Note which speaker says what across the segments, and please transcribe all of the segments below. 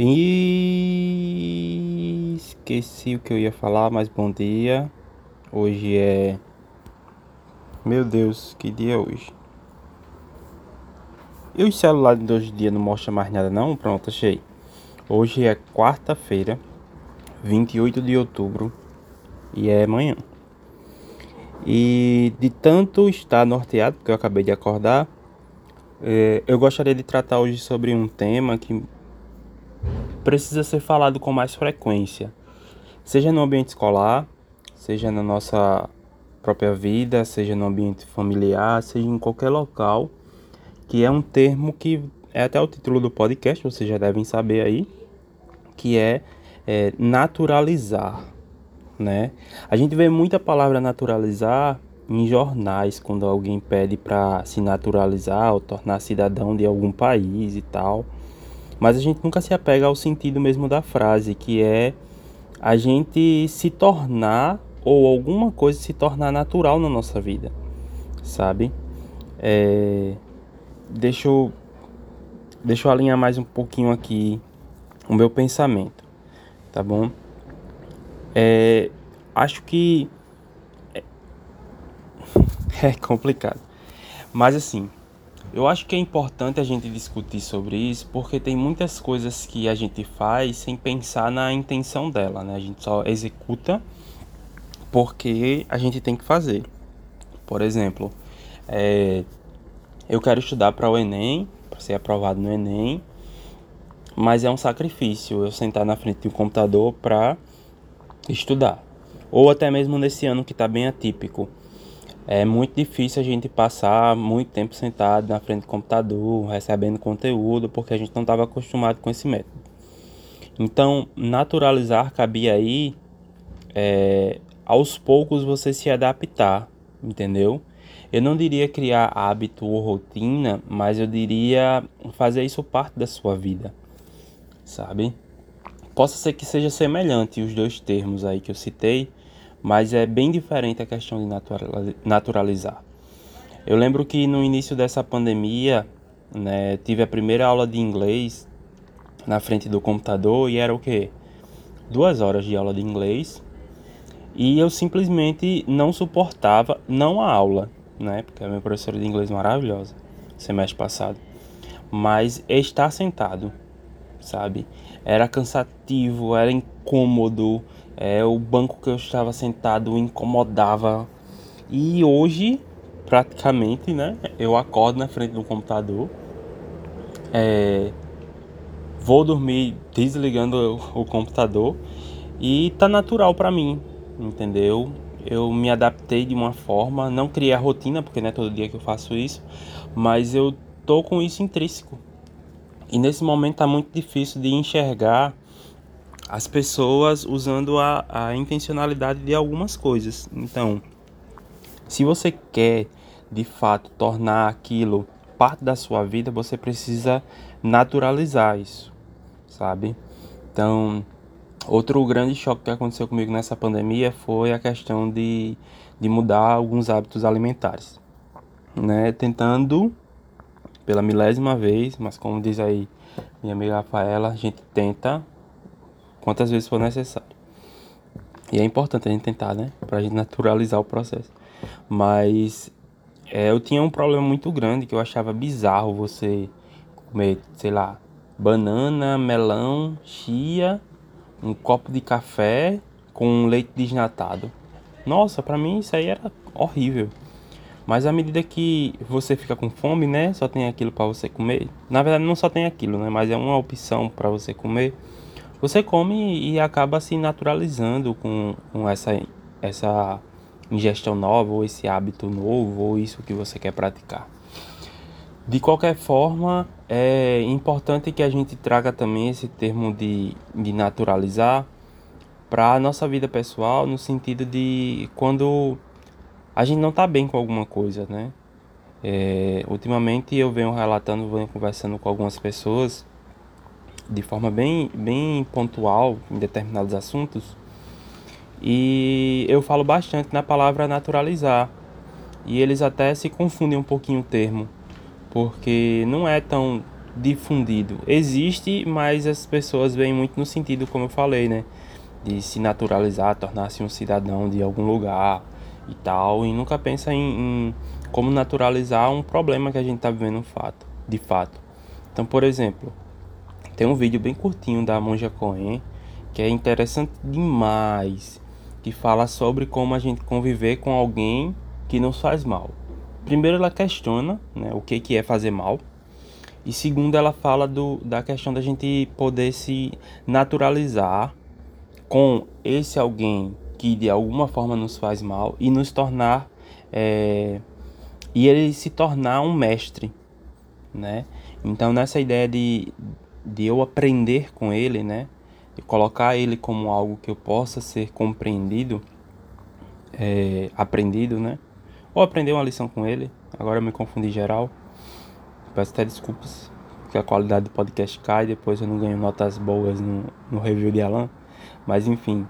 Speaker 1: E esqueci o que eu ia falar, mas bom dia. Hoje é. Meu Deus, que dia é hoje? E o celular de hoje dia não mostra mais nada não? Pronto, achei. Hoje é quarta-feira, 28 de outubro, e é amanhã. E de tanto estar norteado, porque eu acabei de acordar, é, eu gostaria de tratar hoje sobre um tema que precisa ser falado com mais frequência, seja no ambiente escolar, seja na nossa própria vida, seja no ambiente familiar, seja em qualquer local, que é um termo que é até o título do podcast, vocês já devem saber aí, que é, é naturalizar, né? A gente vê muita palavra naturalizar em jornais quando alguém pede para se naturalizar ou tornar cidadão de algum país e tal. Mas a gente nunca se apega ao sentido mesmo da frase, que é a gente se tornar ou alguma coisa se tornar natural na nossa vida, sabe? É... Deixa eu deixa eu alinhar mais um pouquinho aqui o meu pensamento, tá bom? É... Acho que é, é complicado, mas assim eu acho que é importante a gente discutir sobre isso porque tem muitas coisas que a gente faz sem pensar na intenção dela, né? A gente só executa porque a gente tem que fazer. Por exemplo, é, eu quero estudar para o Enem, para ser aprovado no Enem, mas é um sacrifício eu sentar na frente um computador para estudar. Ou até mesmo nesse ano que está bem atípico é muito difícil a gente passar muito tempo sentado na frente do computador, recebendo conteúdo, porque a gente não estava acostumado com esse método. Então, naturalizar cabia aí é, aos poucos você se adaptar, entendeu? Eu não diria criar hábito ou rotina, mas eu diria fazer isso parte da sua vida, sabe? Possa ser que seja semelhante os dois termos aí que eu citei, mas é bem diferente a questão de naturalizar. Eu lembro que no início dessa pandemia, né, tive a primeira aula de inglês na frente do computador e era o quê? Duas horas de aula de inglês e eu simplesmente não suportava, não a aula, né, porque a minha professora de inglês maravilhosa, semestre passado, mas estar sentado, sabe? Era cansativo, era incômodo, é, o banco que eu estava sentado incomodava. E hoje, praticamente, né? Eu acordo na frente do computador. É, vou dormir desligando o, computador. E tá natural para mim, entendeu? Eu me adaptei de uma forma, não criei a rotina, porque não é todo dia que eu faço isso, mas eu tô com isso intrínseco. E nesse momento tá muito difícil de enxergar as pessoas usando a, a intencionalidade de algumas coisas. Então, se você quer de fato tornar aquilo parte da sua vida, você precisa naturalizar isso, sabe? Então, outro grande choque que aconteceu comigo nessa pandemia foi a questão de, de mudar alguns hábitos alimentares, né? Tentando pela milésima vez, mas como diz aí minha amiga Rafaela, a gente tenta quantas vezes for necessário. E é importante a gente tentar, né? Pra gente naturalizar o processo. Mas é, eu tinha um problema muito grande que eu achava bizarro você comer, sei lá, banana, melão, chia, um copo de café com leite desnatado. Nossa, pra mim isso aí era horrível. Mas à medida que você fica com fome, né, só tem aquilo para você comer. Na verdade não só tem aquilo, né, mas é uma opção para você comer você come e acaba se naturalizando com, com essa, essa ingestão nova, ou esse hábito novo, ou isso que você quer praticar. De qualquer forma, é importante que a gente traga também esse termo de, de naturalizar para a nossa vida pessoal, no sentido de quando a gente não está bem com alguma coisa, né? É, ultimamente eu venho relatando, venho conversando com algumas pessoas de forma bem, bem pontual em determinados assuntos. E eu falo bastante na palavra naturalizar. E eles até se confundem um pouquinho o termo, porque não é tão difundido. Existe, mas as pessoas veem muito no sentido, como eu falei, né? De se naturalizar, tornar-se um cidadão de algum lugar e tal, e nunca pensa em, em como naturalizar um problema que a gente está vivendo fato, de fato. Então, por exemplo, tem um vídeo bem curtinho da Monja Cohen que é interessante demais, que fala sobre como a gente conviver com alguém que nos faz mal. Primeiro, ela questiona né, o que, que é fazer mal. E segundo, ela fala do, da questão da gente poder se naturalizar com esse alguém que de alguma forma nos faz mal e nos tornar é, e ele se tornar um mestre, né? Então nessa ideia de, de eu aprender com ele, né? E colocar ele como algo que eu possa ser compreendido, é, aprendido, né? Ou aprender uma lição com ele. Agora eu me confundi geral. Peço até desculpas, porque a qualidade do podcast cai. Depois eu não ganho notas boas no, no review de Alan. Mas enfim,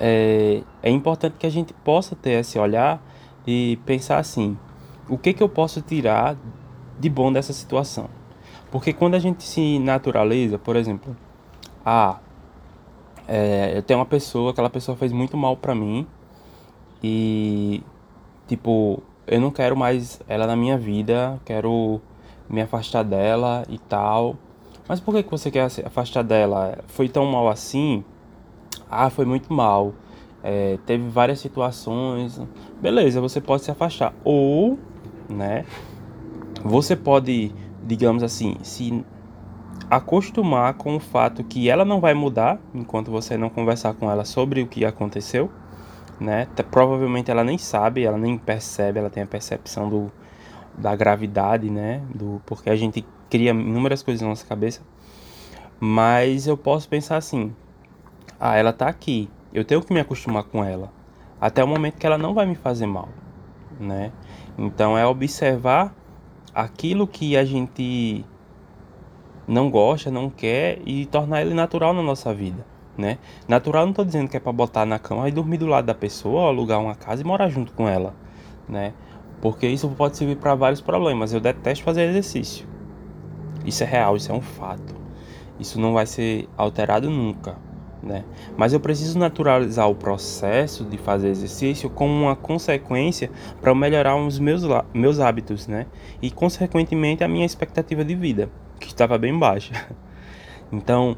Speaker 1: é, é importante que a gente possa ter esse olhar e pensar assim: o que, que eu posso tirar de bom dessa situação. Porque quando a gente se naturaliza, por exemplo, ah, é, eu tenho uma pessoa, aquela pessoa fez muito mal para mim e, tipo, eu não quero mais ela na minha vida, quero me afastar dela e tal. Mas por que, que você quer se afastar dela? Foi tão mal assim? Ah, foi muito mal. É, teve várias situações. Beleza, você pode se afastar. Ou né? Você pode, digamos assim, se acostumar com o fato que ela não vai mudar enquanto você não conversar com ela sobre o que aconteceu, né? Provavelmente ela nem sabe, ela nem percebe, ela tem a percepção do, da gravidade, né? Do porque a gente cria inúmeras coisas na nossa cabeça. Mas eu posso pensar assim: ah, ela tá aqui, eu tenho que me acostumar com ela até o momento que ela não vai me fazer mal, né? Então é observar aquilo que a gente não gosta, não quer e tornar ele natural na nossa vida, né? Natural não estou dizendo que é para botar na cama e dormir do lado da pessoa, alugar uma casa e morar junto com ela, né? Porque isso pode servir para vários problemas. Eu detesto fazer exercício. Isso é real, isso é um fato. Isso não vai ser alterado nunca né? Mas eu preciso naturalizar o processo de fazer exercício como uma consequência para melhorar os meus, meus hábitos, né? E consequentemente a minha expectativa de vida, que estava bem baixa. Então,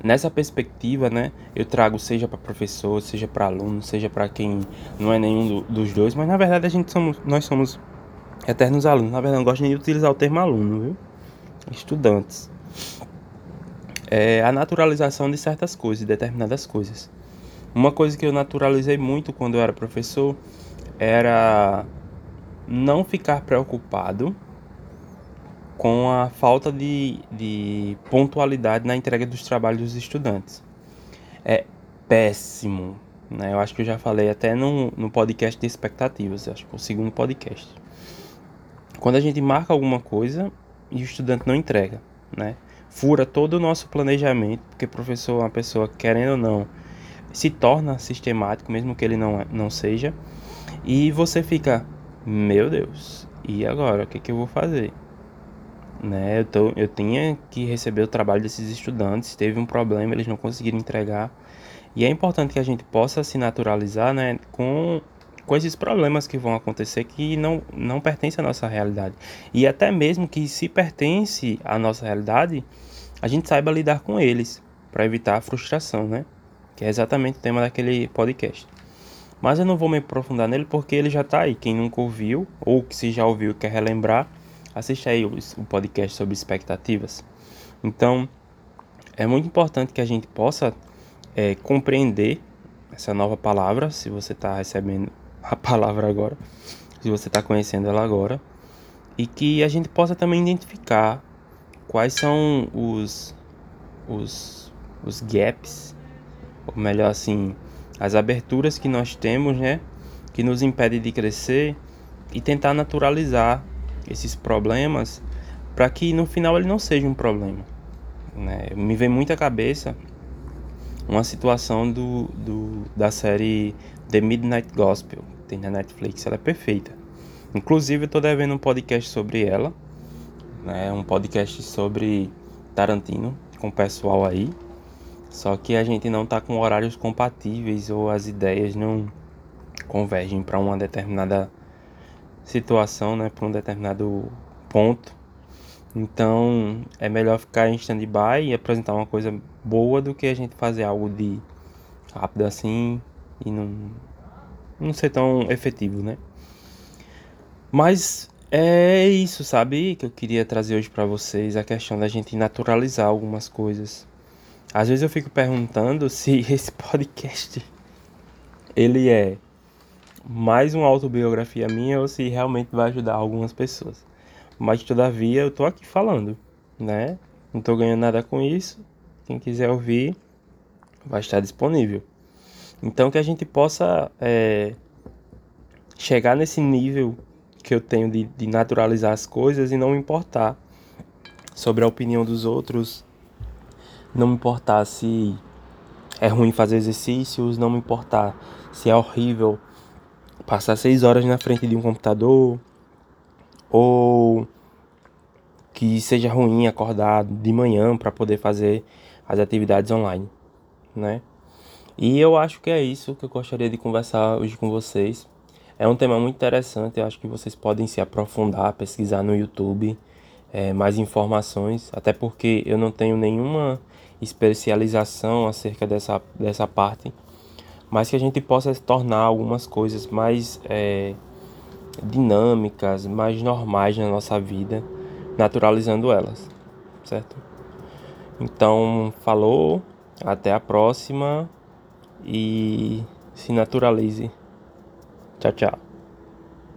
Speaker 1: nessa perspectiva, né, eu trago seja para professor, seja para aluno, seja para quem não é nenhum do, dos dois, mas na verdade a gente somos, nós somos eternos alunos. Na verdade, não gosto nem de utilizar o termo aluno, viu? Estudantes é a naturalização de certas coisas, de determinadas coisas. Uma coisa que eu naturalizei muito quando eu era professor era não ficar preocupado com a falta de, de pontualidade na entrega dos trabalhos dos estudantes. É péssimo. Né? Eu acho que eu já falei até no, no podcast de expectativas, acho que é o segundo podcast. Quando a gente marca alguma coisa e o estudante não entrega, né? Fura todo o nosso planejamento, porque professor é uma pessoa, querendo ou não, se torna sistemático, mesmo que ele não, não seja, e você fica, meu Deus, e agora? O que, que eu vou fazer? Né, eu, tô, eu tinha que receber o trabalho desses estudantes, teve um problema, eles não conseguiram entregar, e é importante que a gente possa se naturalizar né, com com esses problemas que vão acontecer que não, não pertencem à nossa realidade. E até mesmo que se pertence à nossa realidade, a gente saiba lidar com eles, para evitar a frustração, né? Que é exatamente o tema daquele podcast. Mas eu não vou me aprofundar nele porque ele já está aí. Quem nunca ouviu, ou que se já ouviu quer relembrar, assiste aí o, o podcast sobre expectativas. Então, é muito importante que a gente possa é, compreender essa nova palavra, se você está recebendo a palavra agora, se você está conhecendo ela agora, e que a gente possa também identificar quais são os, os, os gaps, ou melhor assim, as aberturas que nós temos, né, que nos impedem de crescer e tentar naturalizar esses problemas para que no final ele não seja um problema. Né? Me vem muita cabeça uma situação do, do, da série The Midnight Gospel, tem na Netflix, ela é perfeita. Inclusive eu tô devendo um podcast sobre ela, né? Um podcast sobre Tarantino com o pessoal aí. Só que a gente não tá com horários compatíveis ou as ideias não convergem para uma determinada situação, né, para um determinado ponto. Então, é melhor ficar em stand-by e apresentar uma coisa boa do que a gente fazer algo de rápido assim e não não ser tão efetivo, né? Mas é isso, sabe? Que eu queria trazer hoje para vocês a questão da gente naturalizar algumas coisas. Às vezes eu fico perguntando se esse podcast ele é mais uma autobiografia minha ou se realmente vai ajudar algumas pessoas. Mas todavia eu tô aqui falando, né? Não tô ganhando nada com isso. Quem quiser ouvir vai estar disponível. Então que a gente possa é, chegar nesse nível que eu tenho de, de naturalizar as coisas e não me importar sobre a opinião dos outros, não me importar se é ruim fazer exercícios, não me importar se é horrível passar seis horas na frente de um computador ou que seja ruim acordar de manhã para poder fazer as atividades online, né? E eu acho que é isso que eu gostaria de conversar hoje com vocês. É um tema muito interessante, eu acho que vocês podem se aprofundar, pesquisar no YouTube é, mais informações, até porque eu não tenho nenhuma especialização acerca dessa, dessa parte, mas que a gente possa tornar algumas coisas mais é, dinâmicas, mais normais na nossa vida, naturalizando elas, certo? Então, falou, até a próxima e se naturalize. Tchau, tchau.